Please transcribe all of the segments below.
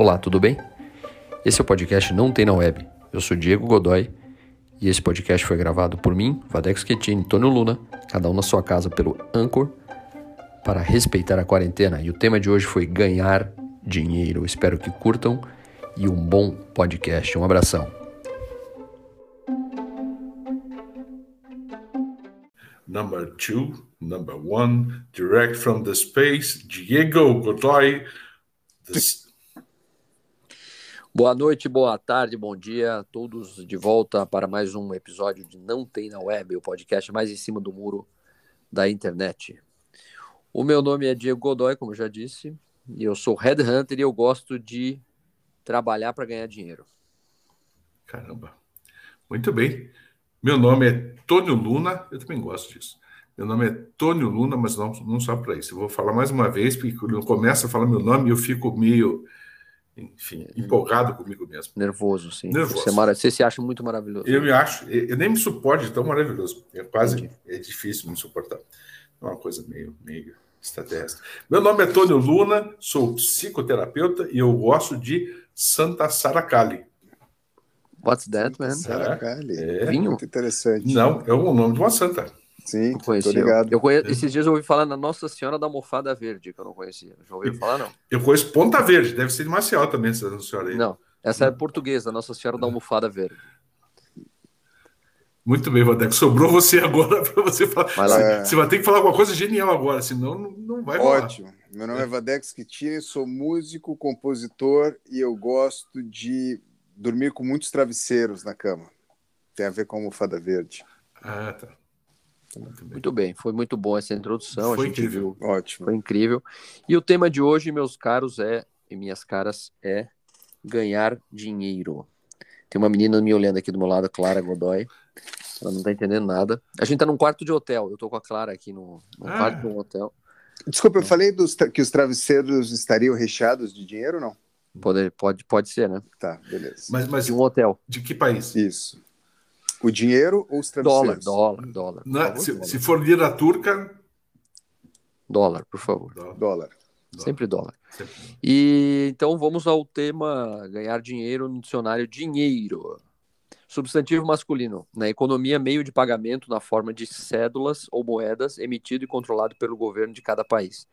Olá, tudo bem? Esse é o podcast Não Tem na Web. Eu sou Diego Godoy e esse podcast foi gravado por mim, Vadex Schettini e Tônio Luna, cada um na sua casa pelo Anchor, para respeitar a quarentena. E o tema de hoje foi ganhar dinheiro. Espero que curtam e um bom podcast. Um abração. Number two, number one, direct from the space, Diego Godoy. Boa noite, boa tarde, bom dia, todos de volta para mais um episódio de Não Tem na Web, o podcast mais em cima do muro da internet. O meu nome é Diego Godoy, como já disse, e eu sou headhunter e eu gosto de trabalhar para ganhar dinheiro. Caramba, muito bem. Meu nome é Tônio Luna, eu também gosto disso. Meu nome é Tônio Luna, mas não, não só para isso. Eu vou falar mais uma vez, porque quando eu começo a falar meu nome, eu fico meio enfim, empolgado comigo mesmo. Nervoso, sim. Nervoso. Você, mara... você se acha muito maravilhoso. Eu me acho, eu nem me suporto de tão maravilhoso. É quase, Entendi. é difícil me suportar. É uma coisa meio, meio extraterrestre. Meu nome é Tônio Luna, sou psicoterapeuta e eu gosto de Santa Saracali. What's that, man? Saracali. É. Vinho? Muito interessante. Não, é o nome de uma santa. Sim, Não tô conhecia. ligado. Eu conhe... Esses dias eu ouvi falar na Nossa Senhora da Mofada Verde, que eu não conhecia. Já ouviu falar, não? Eu conheço Ponta Verde, deve ser de Maceió também, essa senhora aí. Não. Essa é portuguesa, Nossa Senhora da Almofada Verde. Muito bem, Vadeco. Sobrou você agora para você falar. Vai lá. Você, É. você vai ter que falar alguma coisa genial agora, senão não, não vai rolar. Ótimo. Meu nome é Vadex Kitini, sou músico, compositor e eu gosto de dormir com muitos travesseiros na cama. Tem a ver com a almofada verde. Ah, tá. Muito bem. Muito bem, foi muito bom essa introdução. Foi a gente incrível. viu, Ótimo. foi incrível. E o tema de hoje, meus caros, é e minhas caras, é ganhar dinheiro. Tem uma menina me olhando aqui do meu lado, Clara Godoy. Ela não tá entendendo nada. A gente tá num quarto de hotel. Eu tô com a Clara aqui no, no Ah. quarto de um hotel. Desculpa, eu falei dos que os travesseiros estariam recheados de dinheiro ou não? Pode, pode, pode ser, né? Tá, beleza. Mas, mas De um hotel. de que país? Isso. O dinheiro ou os Dólar, travesseiros? dólar, dólar. Por Na- favor, se, dólar. se for lira turca. Dólar, por favor. dólar, Dólar. Sempre dólar. sempre. E então vamos ao tema ganhar dinheiro no dicionário dinheiro. Substantivo masculino, na economia meio de pagamento na forma de cédulas ou moedas emitido e controlado pelo governo de cada país.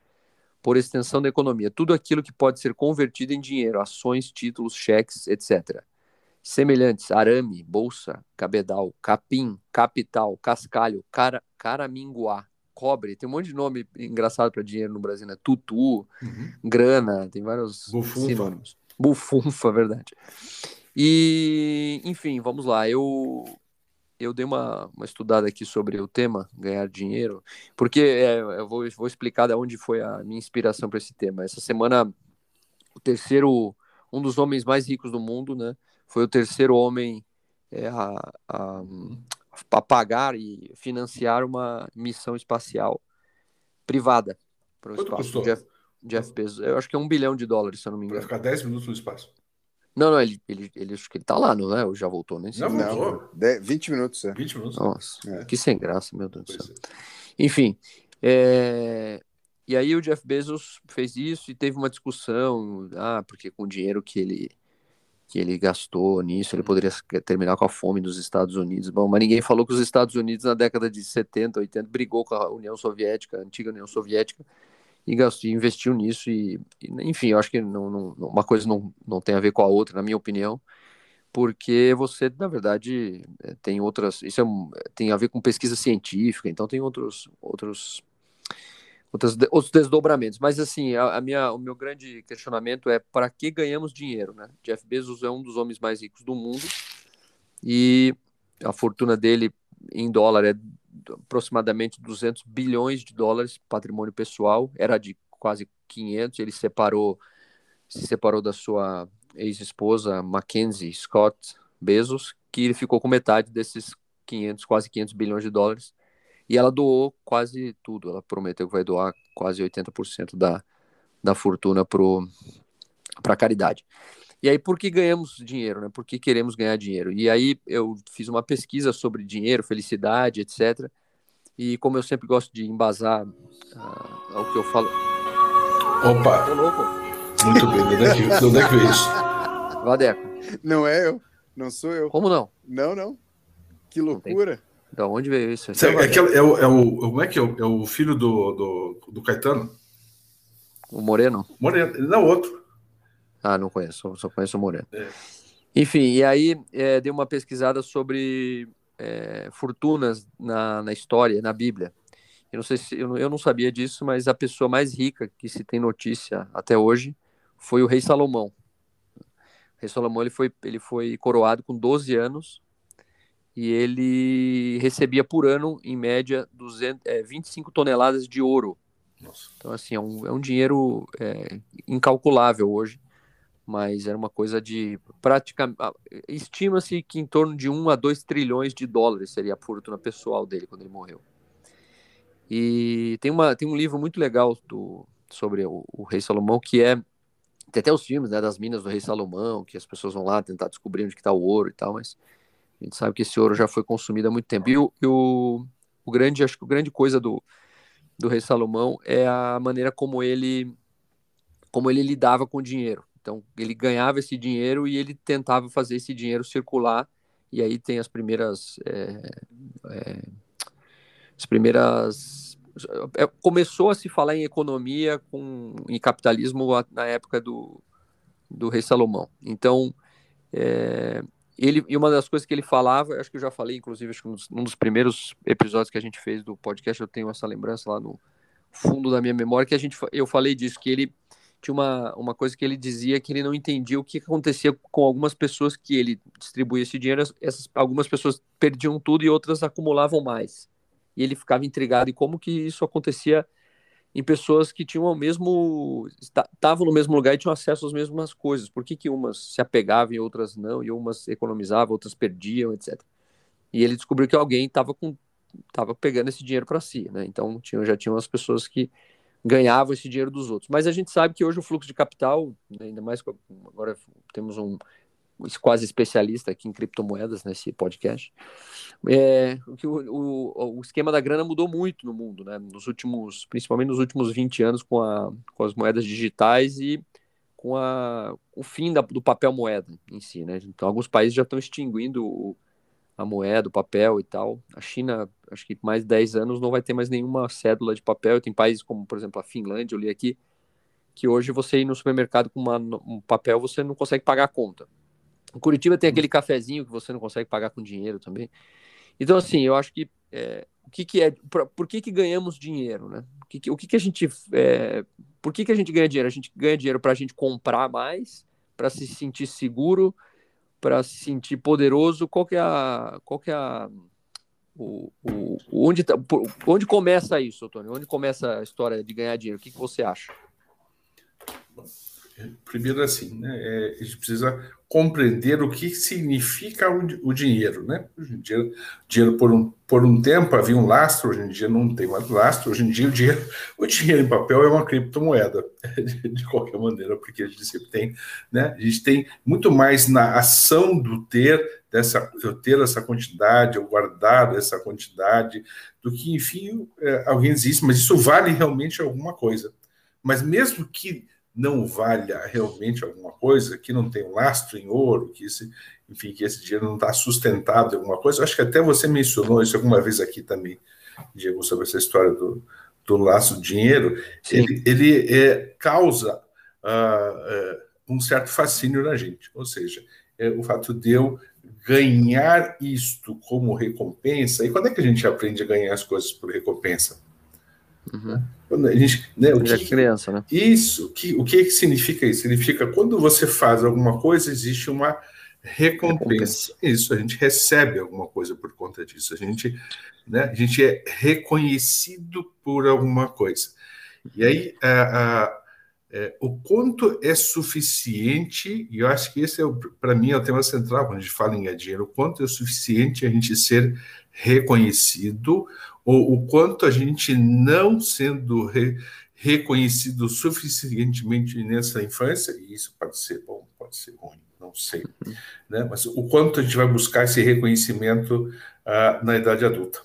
Por extensão da economia, tudo aquilo que pode ser convertido em dinheiro, ações, títulos, cheques, etc. Semelhantes, arame, bolsa, cabedal, capim, capital, cascalho, cara, caraminguá, cobre, tem um monte de nome engraçado para dinheiro no Brasil, né? Tutu, Uhum. grana, tem vários Bufunfa. sinônimos. Bufunfa, verdade. E, enfim, vamos lá. Eu eu dei uma, uma estudada aqui sobre o tema, ganhar dinheiro, porque é, eu vou, vou explicar de onde foi a minha inspiração para esse tema. Essa semana, o terceiro, um dos homens mais ricos do mundo, né, foi o terceiro homem é, a, a, a pagar e financiar uma missão espacial privada para o espaço. custou? Jeff, Jeff Bezos, eu acho que é um bilhão de dólares, se eu não me Para engano. ficar 10 minutos no espaço. Não, não, ele, ele, ele acho que ele tá lá, não é? Ou já voltou, sei. Já Não, voltou. de- 20 minutos, é. 20 minutos. Nossa, É. que sem graça, meu Deus do Pois céu. é. Enfim, é, e aí o Jeff Bezos fez isso e teve uma discussão, ah, porque com o dinheiro que ele que ele gastou nisso, ele poderia terminar com a fome dos Estados Unidos. Bom, mas ninguém falou que os Estados Unidos na década de 70, 80 brigou com a União Soviética, a antiga União Soviética, e gastou, investiu nisso e, e, enfim, eu acho que não, não- uma coisa não, não tem a ver com a outra, na minha opinião, porque você, na verdade, eh, tem outras, isso é tem a ver com pesquisa científica, então tem outros outros outros, de- outros desdobramentos. Mas assim, a, a minha, o meu grande questionamento é para que ganhamos dinheiro, né? Jeff Bezos é um dos homens mais ricos do mundo e a fortuna dele em dólar é aproximadamente 200 bilhões de dólares, patrimônio pessoal, era de quase 500, ele separou se separou da sua ex-esposa Mackenzie Scott Bezos, que ele ficou com metade desses 500, quase 500 bilhões de dólares. E ela doou quase tudo. Ela prometeu que vai doar quase 80% da, da fortuna para a caridade. E aí, por que ganhamos dinheiro, né? Por que queremos ganhar dinheiro? E aí, eu fiz uma pesquisa sobre dinheiro, felicidade, etc. E como eu sempre gosto de embasar uh, o que eu falo. Opa! Tô louco. Muito bem, onde é que, onde é que veio isso? Vadeco. Não é eu, não sou eu. Como não? Não, não. Que loucura. Da onde veio isso? É, é, aquele, é, o, é, o, como é que é? O, é o filho do, do, do Caetano? O Moreno? Moreno, não, outro. Ah, não conheço, só conheço o Moreno. É. Enfim, e aí é, dei uma pesquisada sobre é, fortunas na, na história, na Bíblia. Eu não sei se eu, eu não sabia disso, mas a pessoa mais rica que se tem notícia até hoje foi o rei Salomão. O rei Salomão ele foi, ele foi coroado com 12 anos e ele recebia por ano, em média, 200, é, 25 toneladas de ouro. Nossa. Então, assim, é um, é um dinheiro é, incalculável hoje, mas era uma coisa de praticamente. Estima-se que em torno de 1 a 2 trilhões de dólares seria a fortuna pessoal dele quando ele morreu. E tem, uma, tem um livro muito legal do, sobre o, o rei Salomão que é tem até os filmes né, das minas do rei Salomão, que as pessoas vão lá tentar descobrir onde está o ouro e tal, mas a gente sabe que esse ouro já foi consumido há muito tempo. E o, e o, o grande, acho que a grande coisa do, do rei Salomão é a maneira como ele como ele lidava com o dinheiro. Então, ele ganhava esse dinheiro e ele tentava fazer esse dinheiro circular. E aí tem as primeiras é, é, as primeiras é, começou a se falar em economia com em capitalismo na época do, do rei Salomão. Então, é, ele e uma das coisas que ele falava, acho que eu já falei, inclusive, acho que num dos primeiros episódios que a gente fez do podcast, eu tenho essa lembrança lá no fundo da minha memória que a gente eu falei disso que ele tinha uma, uma coisa que ele dizia que ele não entendia o que acontecia com algumas pessoas que ele distribuía esse dinheiro, essas algumas pessoas perdiam tudo e outras acumulavam mais. E ele ficava intrigado em como que isso acontecia em pessoas que tinham o mesmo estavam no mesmo lugar e tinham acesso às mesmas coisas. Por que, que umas se apegavam e outras não, e umas economizavam, outras perdiam, etc. E ele descobriu que alguém estava com tava pegando esse dinheiro para si, né? Então tinha, já tinham as pessoas que ganhavam esse dinheiro dos outros. Mas a gente sabe que hoje o fluxo de capital, né, ainda mais agora temos um quase especialista aqui em criptomoedas nesse podcast, é, o, o, o, esquema da grana mudou muito no mundo, né? Nos últimos, principalmente nos últimos 20 anos com, a, com as moedas digitais e com a, o fim da, do papel moeda em si, né? Então alguns países já estão extinguindo o, a moeda, o papel e tal. A China, acho que mais de 10 anos não vai ter mais nenhuma cédula de papel. Tem países como, por exemplo, a Finlândia, eu li aqui, que hoje você ir no supermercado com uma, um papel, você não consegue pagar a conta. Em Curitiba tem aquele cafezinho que você não consegue pagar com dinheiro também. Então, assim, eu acho que é, o que, que é. Por, por, que, que ganhamos dinheiro, né? O que, que, o que, que a gente. É, por que, que a gente ganha dinheiro? A gente ganha dinheiro para a gente comprar mais, para se sentir seguro, para se sentir poderoso. Qual que é a. Qual que é a o, o, onde, tá, onde começa isso, Tony? Onde começa a história de ganhar dinheiro? O que, que você acha? Primeiro, assim, né, é, a gente precisa compreender o que significa o, o dinheiro, né? Hoje em dia, dinheiro por um, por um tempo havia um lastro, hoje em dia não tem mais lastro, hoje em dia o dinheiro, o dinheiro em papel é uma criptomoeda, de, qualquer maneira, porque a gente sempre tem, né? A gente tem muito mais na ação do ter, dessa, eu ter essa quantidade, eu guardar essa quantidade, do que, enfim, é, alguém diz mas isso vale realmente alguma coisa. Mas mesmo que não valha realmente alguma coisa, que não tem um lastro em ouro, que esse, enfim, que esse dinheiro não está sustentado em alguma coisa. Eu acho que até você mencionou isso alguma vez aqui também, Diego, sobre essa história do, do laço dinheiro. Sim. Ele, ele é, causa uh, um certo fascínio na gente, ou seja, é o fato de eu ganhar isto como recompensa. E quando é que a gente aprende a ganhar as coisas por recompensa? Uhum. Quando a gente, né, o que, criança, né? Isso, que, o que significa isso? Significa quando você faz alguma coisa, existe uma recompensa. recompensa. Isso, a gente recebe alguma coisa por conta disso. A gente, né, a gente é reconhecido por alguma coisa. E aí, a, a, é, o quanto é suficiente, e eu acho que esse é, para mim, é o tema central quando a gente fala em dinheiro, o quanto é suficiente a gente ser reconhecido ou o quanto a gente não sendo re, reconhecido suficientemente nessa infância, e isso pode ser bom, pode ser ruim, não sei, né? mas o quanto a gente vai buscar esse reconhecimento uh, na idade adulta.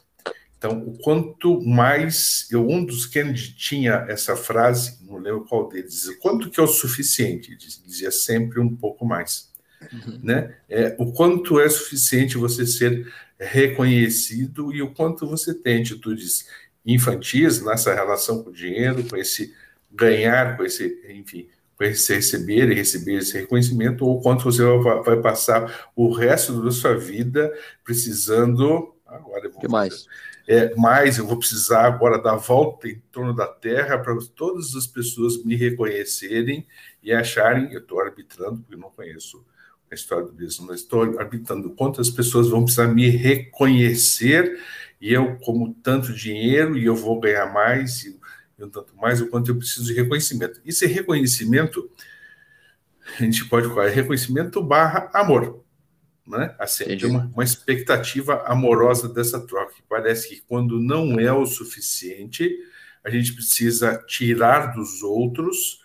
Então, o quanto mais eu um dos Kennedy tinha essa frase, não lembro qual deles, quanto que é o suficiente, dizia sempre um pouco mais, uhum. né? É, o quanto é suficiente você ser reconhecido e o quanto você tem atitudes infantis nessa relação com o dinheiro, com esse ganhar, com esse, enfim, com esse receber e receber esse reconhecimento, ou quanto você vai passar o resto da sua vida precisando. Agora eu vou que mais? É, mais eu vou precisar agora dar volta em torno da Terra para todas as pessoas me reconhecerem e acharem. Eu estou arbitrando, porque não conheço a história do business, mas estou arbitrando quantas pessoas vão precisar me reconhecer e eu, como tanto dinheiro, e eu vou ganhar mais, e eu tanto mais, o quanto eu preciso de reconhecimento. Esse reconhecimento, a gente pode falar, é reconhecimento barra amor. Né? Assim, tem uma, uma expectativa amorosa dessa troca. Parece que quando não é o suficiente, a gente precisa tirar dos outros,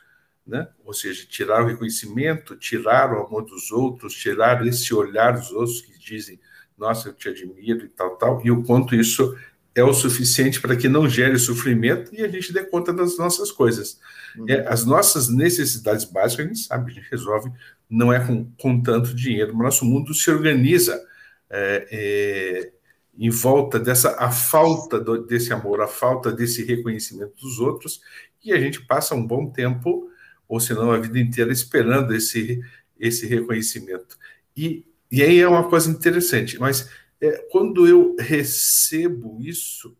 né? ou seja, tirar o reconhecimento, tirar o amor dos outros, tirar esse olhar dos outros que dizem nossa, eu te admiro e tal, tal, e o quanto isso é o suficiente para que não gere sofrimento e a gente dê conta das nossas coisas. Uhum. É, as nossas necessidades básicas, a gente sabe, a gente resolve, não é com, com tanto dinheiro, mas nosso mundo se organiza é, é, em volta dessa a falta do, desse amor, a falta desse reconhecimento dos outros, e a gente passa um bom tempo, ou se não a vida inteira, esperando esse, esse reconhecimento. E e aí é uma coisa interessante, mas é, quando eu recebo isso,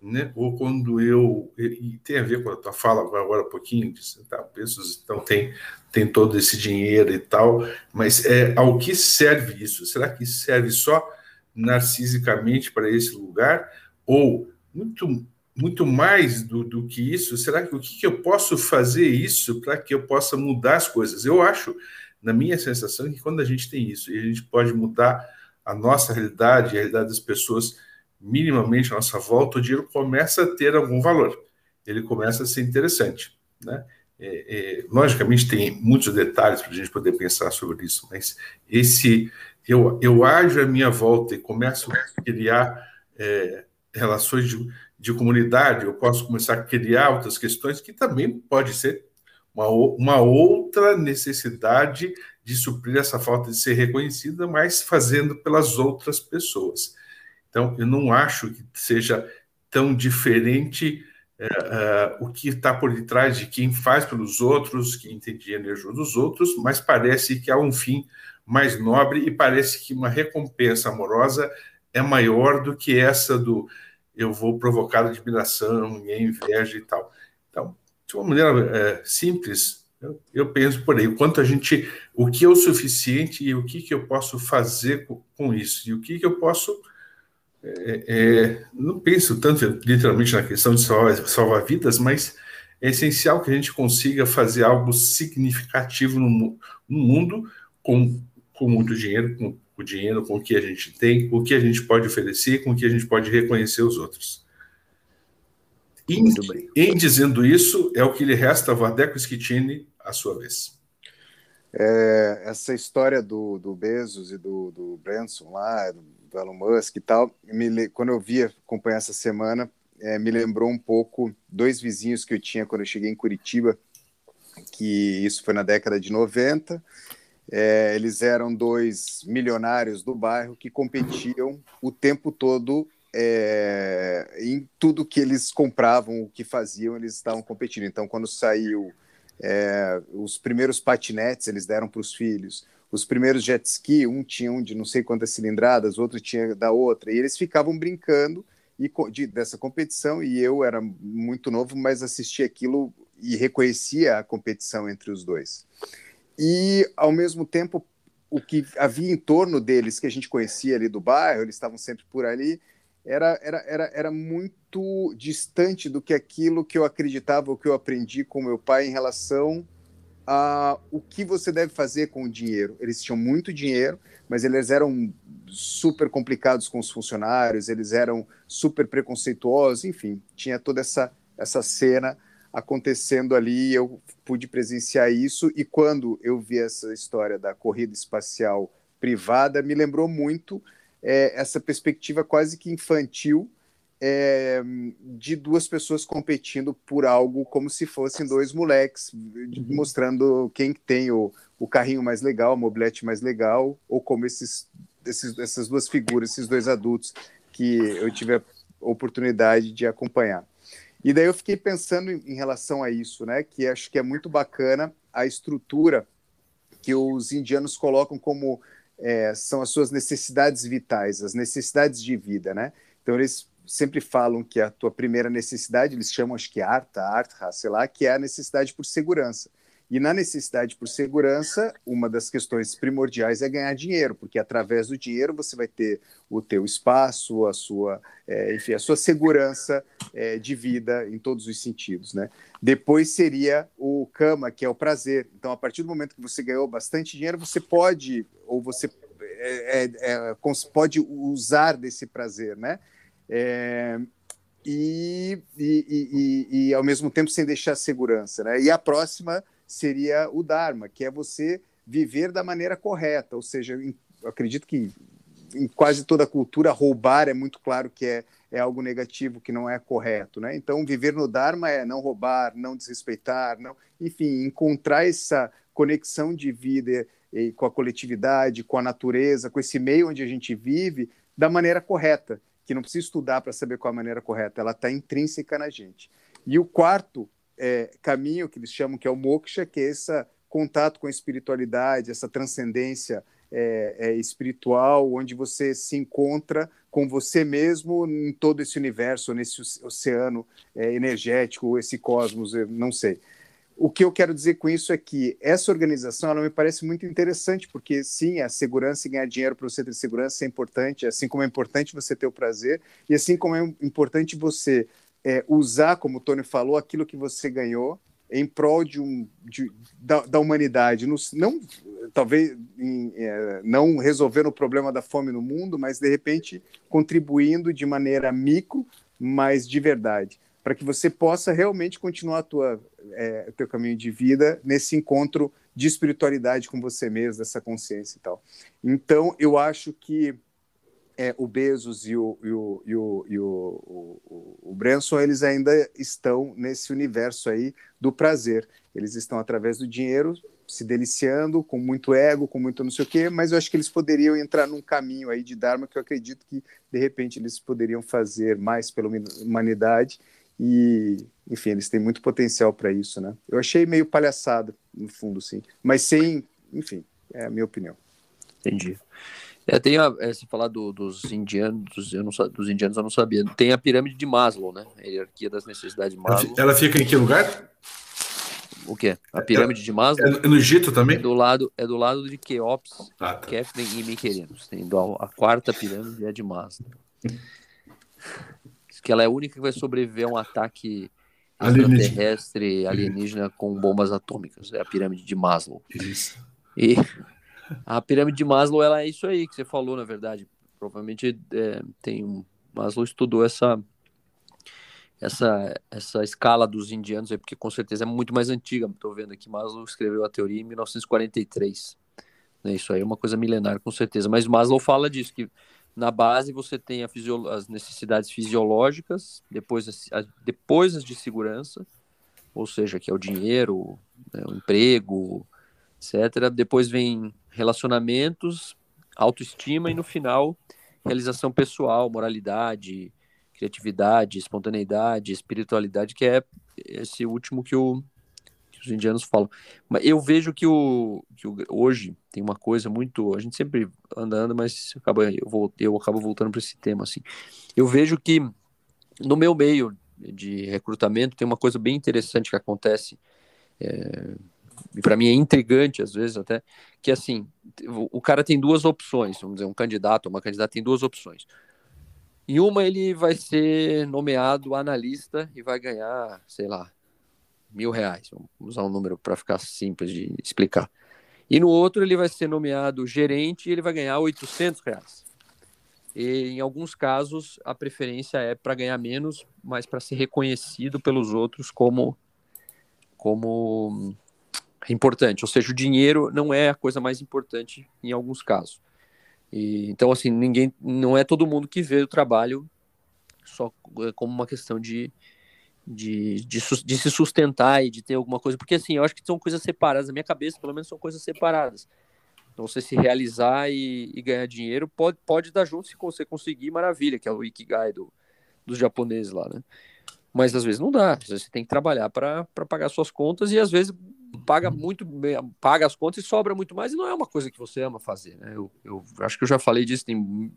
né, ou quando eu. E tem a ver com a tua fala agora um pouquinho, de, tá, pessoas então tem, tem todo esse dinheiro e tal, mas é, ao que serve isso? Será que serve só narcisicamente para esse lugar? Ou muito, muito mais do, do que isso? Será que o que, que eu posso fazer isso para que eu possa mudar as coisas? Eu acho na minha sensação, que quando a gente tem isso e a gente pode mudar a nossa realidade, a realidade das pessoas minimamente à nossa volta, o dinheiro começa a ter algum valor. Ele começa a ser interessante, né? É, é, logicamente tem muitos detalhes para a gente poder pensar sobre isso, mas esse eu, eu ajo à minha volta e começo a criar é, relações de, de comunidade, eu posso começar a criar outras questões que também pode ser uma, uma outra necessidade de suprir essa falta de ser reconhecida, mas fazendo pelas outras pessoas. Então, eu não acho que seja tão diferente é, é, o que está por detrás de quem faz pelos outros, quem tem dinheiro e ajuda os outros, mas parece que há um fim mais nobre e parece que uma recompensa amorosa é maior do que essa do eu vou provocar admiração e inveja e tal. Então, de uma maneira é, simples, eu, eu, penso por aí, o quanto a gente, o que é o suficiente e o que, que eu posso fazer com, com isso, e o que, que eu posso. É, é, não penso tanto literalmente na questão de salvar, salvar, vidas, mas é essencial que a gente consiga fazer algo significativo no, no mundo com, com muito dinheiro, com o dinheiro, com o que a gente tem, o que a gente pode oferecer, com o que a gente pode reconhecer os outros. Em, em, dizendo isso, é o que lhe resta a Vardeco Schittini, a sua vez. É, essa história do, do Bezos e do, do Branson lá, do, do Elon Musk e tal, me, quando eu vi acompanhar essa semana, é, me lembrou um pouco dois vizinhos que eu tinha quando eu cheguei em Curitiba, que isso foi na década de 90. É, eles eram dois milionários do bairro que competiam o tempo todo é, em tudo que eles compravam, o que faziam, eles estavam competindo. Então, quando saiu é, os primeiros patinetes, eles deram para os filhos. Os primeiros jet ski, um tinha um de não sei quantas cilindradas, outro tinha da outra, e eles ficavam brincando e, de, dessa competição. E eu era muito novo, mas assistia aquilo e reconhecia a competição entre os dois. E, ao mesmo tempo, o que havia em torno deles, que a gente conhecia ali do bairro, eles estavam sempre por ali, era, era, era, era muito distante do que aquilo que eu acreditava, o que eu aprendi com meu pai em relação a o que você deve fazer com o dinheiro. Eles tinham muito dinheiro, mas eles eram super complicados com os funcionários, eles eram super preconceituosos, enfim, tinha toda essa, essa cena acontecendo ali, eu pude presenciar isso, e quando eu vi essa história da corrida espacial privada, me lembrou muito é, essa perspectiva quase que infantil é, de duas pessoas competindo por algo como se fossem dois moleques, uhum. mostrando quem tem o, o carrinho mais legal, a mobilete mais legal, ou como esses, esses, essas duas figuras, esses dois adultos que eu tive a oportunidade de acompanhar. E daí eu fiquei pensando em, relação a isso, né? Que acho que é muito bacana a estrutura que os indianos colocam como é, são as suas necessidades vitais, as necessidades de vida, né? Então eles sempre falam que a tua primeira necessidade, eles chamam acho que arta, arta, sei lá, que é a necessidade por segurança. E na necessidade por segurança, uma das questões primordiais é ganhar dinheiro, porque através do dinheiro você vai ter o teu espaço, a sua, é, enfim, a sua segurança é, de vida em todos os sentidos, né? Depois seria o cama, que é o prazer. Então, a partir do momento que você ganhou bastante dinheiro, você pode ou você é, é, é pode usar desse prazer, né? É, e, e, e, e, ao mesmo tempo sem deixar segurança. Né? E a próxima seria o Dharma, que é você viver da maneira correta, ou seja, acredito que em quase toda cultura roubar é muito claro que é, é algo negativo, que não é correto. Né? Então, viver no Dharma é não roubar, não desrespeitar, não, enfim, encontrar essa conexão de vida com a coletividade, com a natureza, com esse meio onde a gente vive, da maneira correta que não precisa estudar para saber qual é a maneira correta, ela está intrínseca na gente. E o quarto é, caminho, que eles chamam que é o moksha, que é esse contato com a espiritualidade, essa transcendência é, é, espiritual, onde você se encontra com você mesmo em todo esse universo, nesse oceano é, energético, esse cosmos, não sei. O que eu quero dizer com isso é que essa organização ela me parece muito interessante, porque sim, a segurança e ganhar dinheiro para você ter segurança é importante, assim como é importante você ter o prazer, e assim como é importante você é, usar, como o Tony falou, aquilo que você ganhou em prol de um, de, da, da, humanidade, no, não talvez em, é, não resolvendo o problema da fome no mundo, mas de repente contribuindo de maneira micro, mas de verdade para que você possa realmente continuar a tua, é, teu caminho de vida nesse encontro de espiritualidade com você mesmo, dessa consciência e tal. Então, eu acho que é, o Bezos e o, e o, e o, e o, o, o Branson, eles ainda estão nesse universo aí do prazer. Eles estão, através do dinheiro, se deliciando, com muito ego, com muito não sei o quê, mas eu acho que eles poderiam entrar num caminho aí de Dharma que eu acredito que, de repente, eles poderiam fazer mais pela humanidade e, enfim, eles têm muito potencial para isso, né? Eu achei meio palhaçada, no fundo, sim. Mas sem, enfim, é a minha opinião. Entendi. É, tem a, é, se falar do, dos indianos, eu não, dos indianos eu não sabia. Tem a pirâmide de Maslow, né? A hierarquia das necessidades de Maslow. Ela fica em que lugar? O quê? A pirâmide é, de Maslow? É no Egito também? É do lado, é do lado de Keops, ah, tá. Kefren e Miquelinos. Tem a quarta pirâmide é de Maslow. que ela é a única que vai sobreviver a um ataque extraterrestre alienígena com bombas atômicas. É a pirâmide de Maslow. Isso. E a pirâmide de Maslow, ela é isso aí que você falou, na verdade. Provavelmente é, tem um. Maslow estudou essa essa essa escala dos indianos aí, porque com certeza é muito mais antiga. Estou vendo aqui, Maslow escreveu a teoria em 1943. Né? Isso aí é uma coisa milenar, com certeza. Mas Maslow fala disso, que na base você tem as necessidades fisiológicas, depois as, a, depois as de segurança, ou seja, que é o dinheiro, né, o emprego, etc. Depois vem relacionamentos, autoestima e no final realização pessoal, moralidade, criatividade, espontaneidade, espiritualidade, que é esse último que o os indianos falam. Mas eu vejo que, o, que o, hoje tem uma coisa muito. A gente sempre anda, anda, mas acaba, eu, vou, eu acabo voltando para esse tema. Assim. Eu vejo que no meu meio de recrutamento tem uma coisa bem interessante que acontece. É, para mim é intrigante às vezes até, que assim, o cara tem duas opções, vamos dizer, um candidato, uma candidata tem duas opções. Em uma ele vai ser nomeado analista e vai ganhar, sei lá, mil reais. Vamos usar um número para ficar simples de explicar. E no outro ele vai ser nomeado gerente e ele vai ganhar 800 reais. E em alguns casos a preferência é para ganhar menos, mas para ser reconhecido pelos outros como como importante. Ou seja, o dinheiro não é a coisa mais importante em alguns casos. E, então assim ninguém, não é todo mundo que vê o trabalho só é, como uma questão de, de, de, de, se sustentar e de ter alguma coisa, porque assim, eu acho que são coisas separadas, na minha cabeça, pelo menos, são coisas separadas. Então, você se realizar e, e ganhar dinheiro pode, pode dar junto se você conseguir, maravilha, que é o Ikigai do, dos japoneses lá, né? Mas às vezes não dá, às vezes você tem que trabalhar para pagar suas contas e às vezes paga muito paga as contas e sobra muito mais e não é uma coisa que você ama fazer, né? Eu, eu acho que eu já falei disso, tem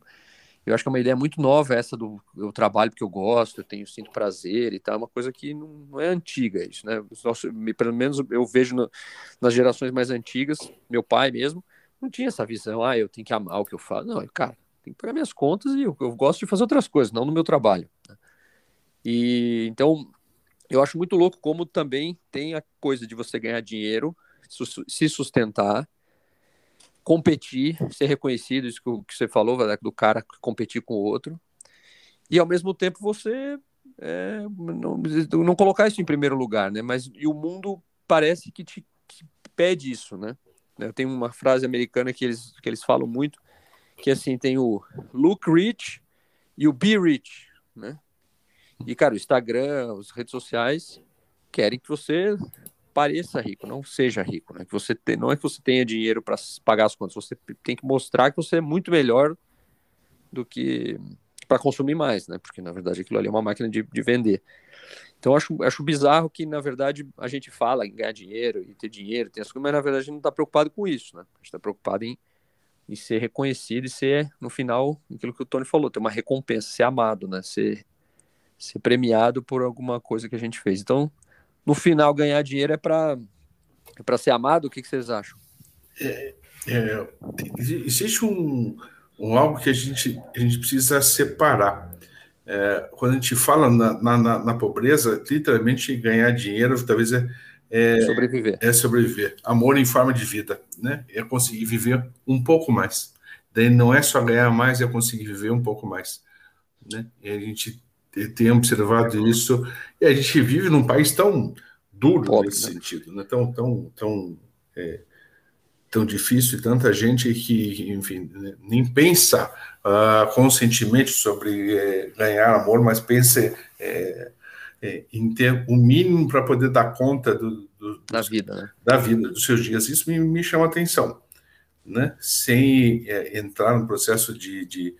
eu acho que é uma ideia muito nova essa do eu trabalho porque eu gosto, eu tenho sinto prazer e tal, é uma coisa que não, não é antiga isso, né? Nosso, pelo menos eu vejo no, nas gerações mais antigas, meu pai mesmo, não tinha essa visão, ah, eu tenho que amar o que eu faço. Não, cara, tem que pagar minhas contas e eu, eu gosto de fazer outras coisas, não no meu trabalho. Né? E então eu acho muito louco como também tem a coisa de você ganhar dinheiro, se sustentar competir, ser reconhecido, isso que você falou, do cara competir com o outro, e ao mesmo tempo você é, não, não, colocar isso em primeiro lugar, né? Mas e o mundo parece que te que pede isso, né? Eu tenho uma frase americana que eles, que eles falam muito, que assim tem o look rich e o be rich, né? E cara, o Instagram, as redes sociais querem que você pareça rico, não seja rico, né? Que você tem, não é que você tenha dinheiro para pagar as contas, você tem que mostrar que você é muito melhor do que para consumir mais, né? Porque na verdade aquilo ali é uma máquina de, de vender. Então acho, acho bizarro que na verdade a gente fala em ganhar dinheiro e ter dinheiro, tem as coisas, mas na verdade a gente não está preocupado com isso, né? A gente está preocupado em, em ser reconhecido e ser no final aquilo que o Tony falou, ter uma recompensa, ser amado, né? Ser ser premiado por alguma coisa que a gente fez. Então no final ganhar dinheiro é para é para ser amado? O que, que vocês acham? É, é, existe um, um algo que a gente, a gente precisa separar. É, quando a gente fala na, na, na, pobreza, literalmente ganhar dinheiro talvez é, é, sobreviver. É sobreviver. Amor em forma de vida, né? É conseguir viver um pouco mais. Daí não é só ganhar mais, é conseguir viver um pouco mais. Né? E a gente tem observado isso. E a gente vive num país tão duro Pobre, nesse né? sentido, né? tão, tão, tão, é, tão difícil, e tanta gente que, enfim, nem pensa uh, conscientemente sobre é, ganhar amor, mas pensa é, é em ter o mínimo para poder dar conta do, do, da vida, né? da vida, dos seus dias. Isso me, me chama atenção, né? Sem é, entrar no processo de, de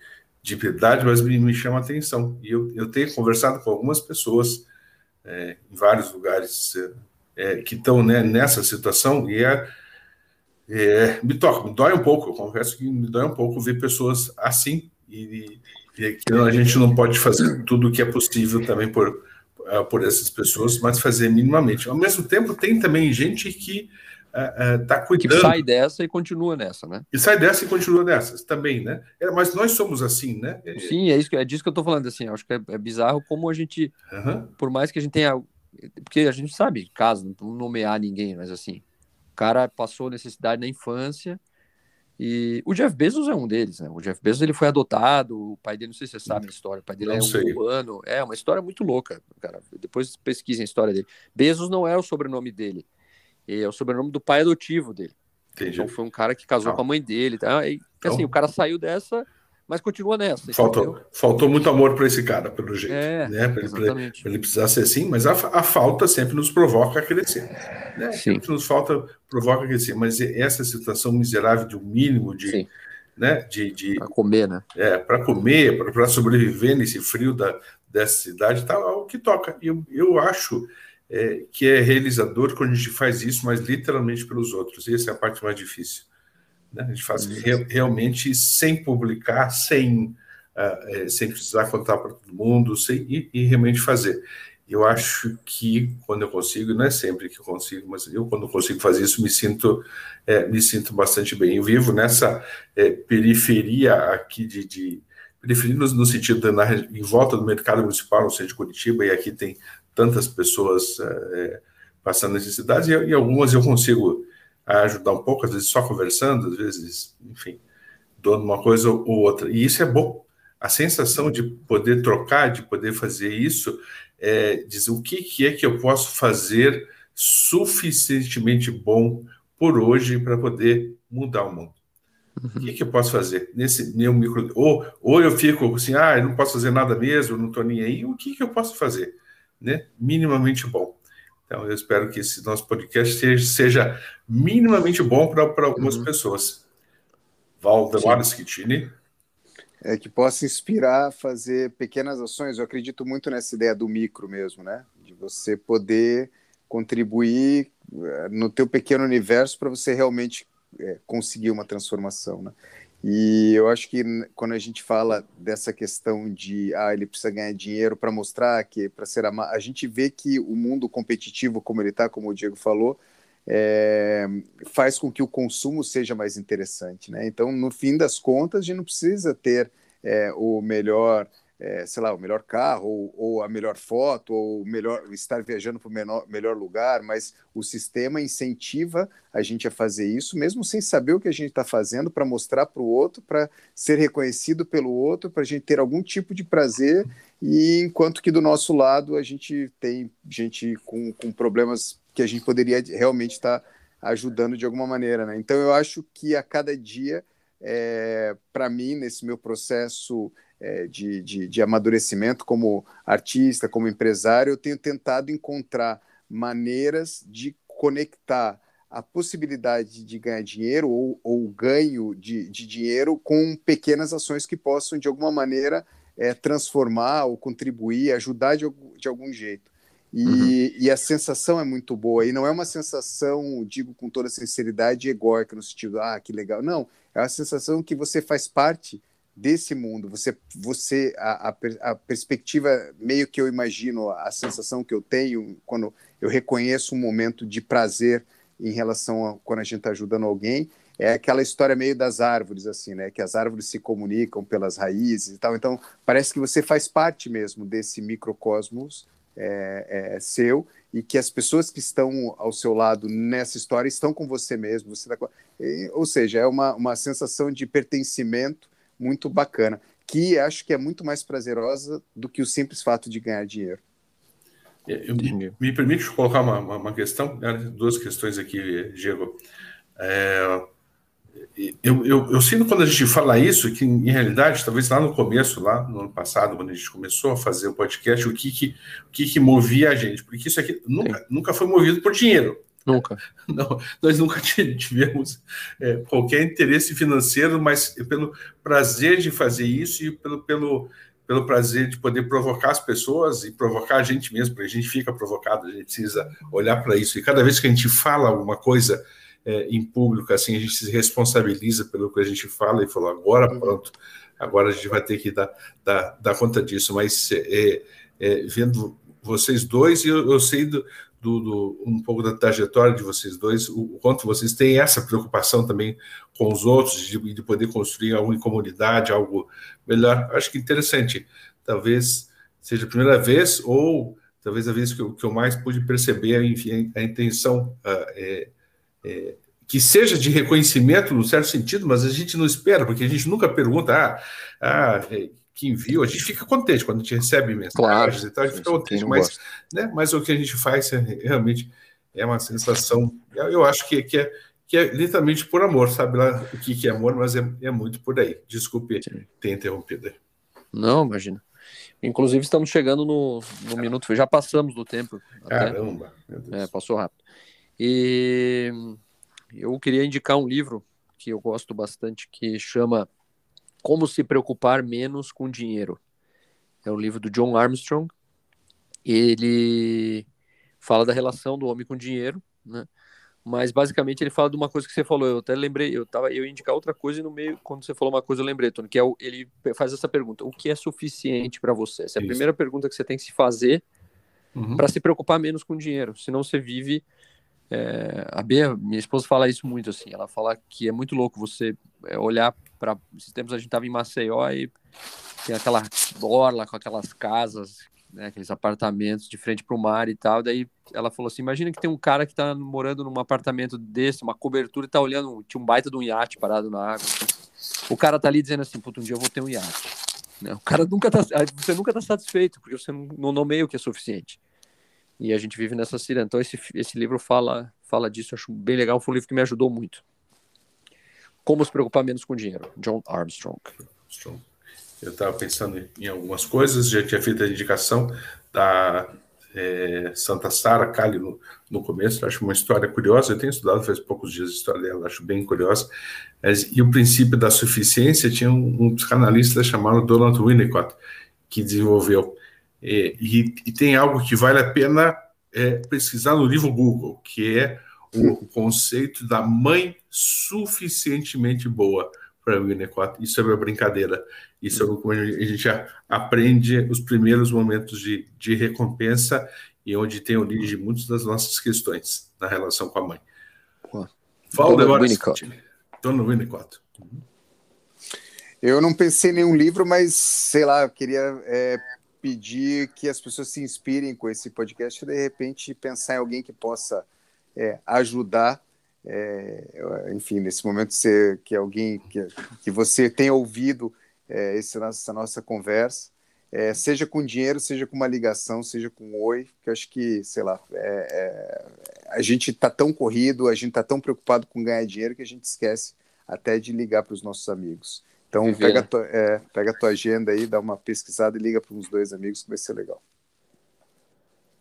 de piedade, mas me, me chama a atenção. E eu, eu tenho conversado com algumas pessoas é, em vários lugares é, que estão né, nessa situação e é, é, me toca, me dói um pouco. Eu confesso que me dói um pouco ver pessoas assim e, e que a gente não pode fazer tudo o que é possível também por, é, por essas pessoas, mas fazer minimamente. Ao mesmo tempo, tem também gente que está cuidando. Que sai dessa e continua nessa, né? E sai dessa e continua nessas também, né? É, mas nós somos assim, né? É, Sim, é, isso, é disso que eu estou falando, assim, acho que é, é, bizarro como a gente, uhum. por mais que a gente tenha, porque a gente sabe, caso, não nomear ninguém, mas assim, o cara passou necessidade na infância e o Jeff Bezos é um deles, né? O Jeff Bezos, ele foi adotado, o pai dele, não sei se você sabe a história, o pai dele não é um cubano, é uma história muito louca, cara, depois pesquisem a história dele. Bezos não é o sobrenome dele, e é o sobrenome do pai adotivo dele. Entendi. Então foi um cara que casou com a mãe dele. Tá? E, assim, o cara saiu dessa, mas continua nessa. Faltou, faltou muito amor para esse cara, pelo jeito. É, né? Pra ele, ele precisar ser assim, mas a, a, falta sempre nos provoca a crescer. Né? Sim. que nos falta provoca a crescer. Mas essa situação miserável de um mínimo de. Sim. Né, de, de para comer, né? É, para comer, para sobreviver nesse frio da, dessa cidade, tá, é o que toca. Eu, eu acho é, que é realizador quando a gente faz isso, mas literalmente pelos outros. E essa é a parte mais difícil. Né? A gente faz re realmente sem publicar, sem, uh, é, sem precisar contar para todo mundo, sem, e, e, realmente fazer. Eu acho que quando eu consigo, não é sempre que eu consigo, mas eu quando consigo fazer isso me sinto é, me sinto bastante bem. Eu vivo nessa é, periferia aqui de, de periferia no, no sentido de, na, em volta do mercado municipal, no centro de Curitiba, e aqui tem tantas pessoas é, passando necessidades, e, e, algumas eu consigo ajudar um pouco, às vezes só conversando, às vezes, enfim, dando uma coisa ou outra. E isso é bom. A sensação de poder trocar, de poder fazer isso, é, dizer o que, que é que eu posso fazer suficientemente bom por hoje para poder mudar o mundo. Uhum. O que, que, eu posso fazer nesse meu micro? Ou, ou eu fico assim, ah, eu não posso fazer nada mesmo, não estou nem aí. O que, que eu posso fazer? Né? Minimamente bom. Então, eu espero que esse nosso podcast seja, seja minimamente bom para algumas uhum. pessoas. Valdemar Schittini. É, que possa inspirar a fazer pequenas ações. Eu acredito muito nessa ideia do micro mesmo, né? De você poder contribuir eh, no teu pequeno universo para você realmente é, conseguir uma transformação, né? E eu acho que quando a gente fala dessa questão de ah, ele precisa ganhar dinheiro para mostrar que para ser amado, a gente vê que o mundo competitivo como ele está, como o Diego falou, é, faz com que o consumo seja mais interessante, né? Então, no fim das contas, a gente não precisa ter é, o melhor é, sei lá, o melhor carro, ou, ou, a melhor foto, ou melhor estar viajando para o melhor lugar, mas o sistema incentiva a gente a fazer isso, mesmo sem saber o que a gente está fazendo, para mostrar para o outro, para ser reconhecido pelo outro, para a gente ter algum tipo de prazer, e enquanto que do nosso lado a gente tem gente com, com problemas que a gente poderia realmente estar tá ajudando de alguma maneira. Né? Então eu acho que a cada dia, é, para mim, nesse meu processo é, de, de, de amadurecimento como artista, como empresário, eu tenho tentado encontrar maneiras de conectar a possibilidade de ganhar dinheiro ou, ou ganho de, de, dinheiro com pequenas ações que possam, de alguma maneira, é, transformar ou contribuir, ajudar de, de algum jeito. E, uhum. e, a sensação é muito boa. E não é uma sensação, digo com toda sinceridade, egóica, no sentido, ah, que legal. Não, é uma sensação que você faz parte desse mundo, você, você a, a, a, perspectiva meio que eu imagino, a sensação que eu tenho quando eu reconheço um momento de prazer em relação a quando a gente está ajudando alguém, é aquela história meio das árvores, assim, né? Que as árvores se comunicam pelas raízes e tal. Então, parece que você faz parte mesmo desse microcosmos é, é, seu e que as pessoas que estão ao seu lado nessa história estão com você mesmo. Você tá... ou seja, é uma, uma sensação de pertencimento muito bacana, que acho que é muito mais prazerosa do que o simples fato de ganhar dinheiro. É, eu, me permite colocar uma, uma, uma questão, né, duas questões aqui, Diego. É, eu, eu, eu, sinto quando a gente fala isso, que em realidade, talvez lá no começo, lá no ano passado, quando a gente começou a fazer o podcast, o que, que, o que, que movia a gente? Porque isso aqui nunca, nunca foi movido por dinheiro. Nunca. Não, nós nunca tivemos é, qualquer interesse financeiro, mas pelo prazer de fazer isso e pelo, pelo, pelo prazer de poder provocar as pessoas e provocar a gente mesmo, porque a gente fica provocado, a gente precisa olhar para isso. E cada vez que a gente fala alguma coisa é, em público, assim, a gente se responsabiliza pelo que a gente fala e falou, agora pronto, agora a gente vai ter que dar, dar, dar conta disso. Mas é, é, vendo vocês dois, eu, eu sei do, do, do, um pouco da trajetória de vocês dois, o, quanto vocês têm essa preocupação também com os outros, de, de poder construir algo em comunidade, algo melhor. Acho que interessante. Talvez seja a primeira vez, ou talvez a vez que eu, que eu mais pude perceber enfim, a intenção é, é, que seja de reconhecimento, no certo sentido, mas a gente não espera, porque a gente nunca pergunta, ah, ah que enviou, a gente fica contente quando a gente recebe mensagens claro, e tal, a gente fica contente, mas, né, mas o que a gente faz é, realmente é uma sensação, eu acho que, que, é, que é literalmente por amor, sabe lá o que, que é amor, mas é, é muito por aí. Desculpe Sim. ter interrompido. Não, imagina. Inclusive, estamos chegando no, no minuto, já passamos do tempo. Caramba! É, passou rápido. E eu queria indicar um livro que eu gosto bastante, que chama como se preocupar menos com dinheiro. É o livro do John Armstrong. Ele fala da relação do homem com dinheiro, né? Mas basicamente ele fala de uma coisa que você falou. Eu até lembrei, eu tava, eu ia indicar outra coisa e no meio, quando você falou uma coisa, eu lembrei, Tony, que é o, ele faz essa pergunta: o que é suficiente para você? Essa é a Isso. primeira pergunta que você tem que se fazer uhum. para se preocupar menos com dinheiro. Senão você vive é, a Bia, minha esposa fala isso muito assim. Ela fala que é muito louco você é, olhar para. Esses tempos a gente tava em Maceió e tem aquela orla com aquelas casas, né, aqueles apartamentos de frente para o mar e tal. Daí ela falou assim: imagina que tem um cara que está morando num apartamento desse, uma cobertura, e tá olhando, tinha um baita de um iate parado na água. O cara tá ali dizendo assim: puta, um dia eu vou ter um iate. Né? O cara nunca tá. Você nunca tá satisfeito, porque você não nomeia o que é suficiente. E a gente vive nessa ciranda. Então esse, esse livro fala, fala disso, acho bem legal, foi um livro que me ajudou muito. Como se preocupar menos com dinheiro. John Armstrong. Armstrong. Eu estava pensando em algumas coisas, já tinha feito a indicação da é, Santa Sara Kali no, no começo, acho uma história curiosa, eu tenho estudado faz poucos dias a história dela, acho bem curiosa, e o princípio da suficiência tinha um, um psicanalista chamado Donald Winnicott, que desenvolveu, e, e, e, tem algo que vale a pena é, pesquisar no livro Google, que é o conceito da mãe suficientemente boa para o Winnicott, isso é uma brincadeira, isso é como a gente aprende os primeiros momentos de, de recompensa e onde tem origem muitas das nossas questões na relação com a mãe. Winnicott. Dona Winnicott. Eu não pensei em nenhum livro, mas sei lá, eu queria é, pedir que as pessoas se inspirem com esse podcast e de repente pensar em alguém que possa é, ajudar é, enfim, nesse momento ser que alguém que, que você tenha ouvido é, esse, essa nossa conversa, é, seja com dinheiro, seja com uma ligação, seja com um oi, que acho que, sei lá, é, é, a gente está tão corrido, a gente está tão preocupado com ganhar dinheiro que a gente esquece até de ligar para os nossos amigos. Então, pega a, tua, é, pega a tua agenda aí, dá uma pesquisada e liga para uns dois amigos que vai ser legal.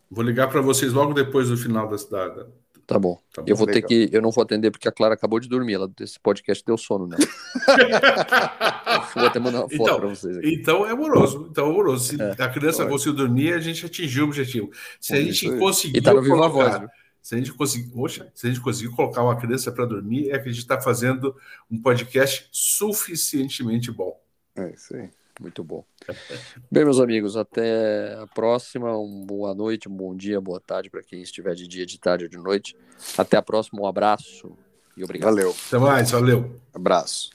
Vou ligar para vocês logo depois do final da, da, Tá bom. Tá bom eu vou legal. ter que. Eu não vou atender porque a Clara acabou de dormir. Ela, esse podcast deu sono né? vou até mandar uma foto então, para vocês. Aqui. Então é amoroso. Então é amoroso. Se é, a criança conseguiu dormir, a gente atingiu o objetivo. Se a gente conseguir. E tá no Viva Voz. Se a gente conseguir, se a gente conseguir colocar uma criança para dormir, é que a gente está fazendo um podcast suficientemente bom. É isso aí. Muito bom. Bem, meus amigos, até a próxima. Uma boa noite, um bom dia, boa tarde para quem estiver de dia, de tarde ou de noite. Até a próxima, um abraço e obrigado. Valeu. Até mais, valeu. Abraço.